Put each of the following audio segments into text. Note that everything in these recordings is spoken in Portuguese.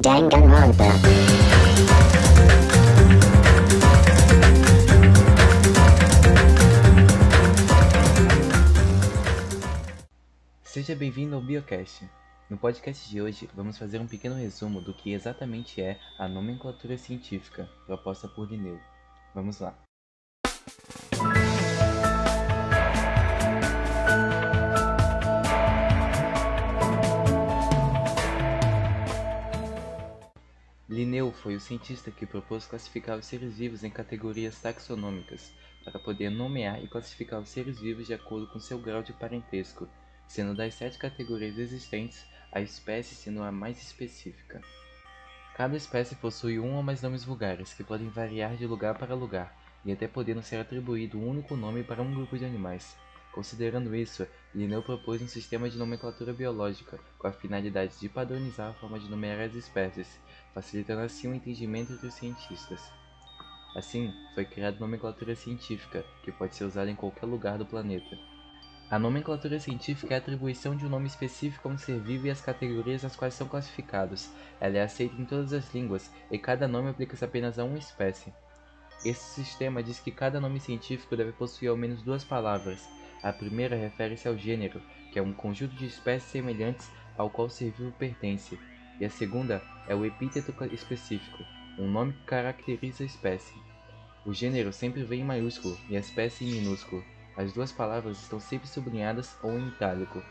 Danganronpa. Seja bem-vindo ao Biocast. No podcast de hoje, vamos fazer um pequeno resumo do que exatamente é a nomenclatura científica proposta por Linneu. Vamos lá. Linneu foi o cientista que propôs classificar os seres vivos em categorias taxonômicas, para poder nomear e classificar os seres vivos de acordo com seu grau de parentesco, sendo das sete categorias existentes, a espécie sendo a mais específica. Cada espécie possui um ou mais nomes vulgares, que podem variar de lugar para lugar, e até podendo ser atribuído um único nome para um grupo de animais. Considerando isso, Linneu propôs um sistema de nomenclatura biológica, com a finalidade de padronizar a forma de nomear as espécies, facilitando assim o entendimento entre os cientistas. Assim, foi criada nomenclatura científica, que pode ser usada em qualquer lugar do planeta. A nomenclatura científica é a atribuição de um nome específico a um ser vivo e as categorias nas quais são classificados. Ela é aceita em todas as línguas, e cada nome aplica-se apenas a uma espécie. Esse sistema diz que cada nome científico deve possuir ao menos duas palavras. A primeira refere-se ao gênero, que é um conjunto de espécies semelhantes ao qual o ser vivo pertence, e a segunda é o epíteto específico, um nome que caracteriza a espécie. O gênero sempre vem em maiúsculo e a espécie em minúsculo. As duas palavras estão sempre sublinhadas ou em itálico.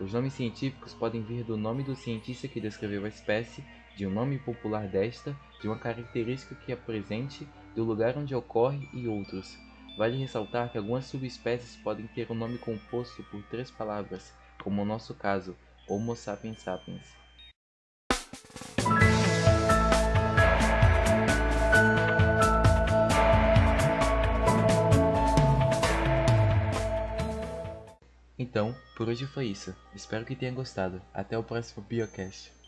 Os nomes científicos podem vir do nome do cientista que descreveu a espécie, de um nome popular desta, de uma característica que apresente, do lugar onde ocorre e outros. Vale ressaltar que algumas subespécies podem ter um nome composto por três palavras, como no nosso caso, Homo sapiens sapiens. Então, por hoje foi isso. Espero que tenha gostado. Até o próximo Biocast.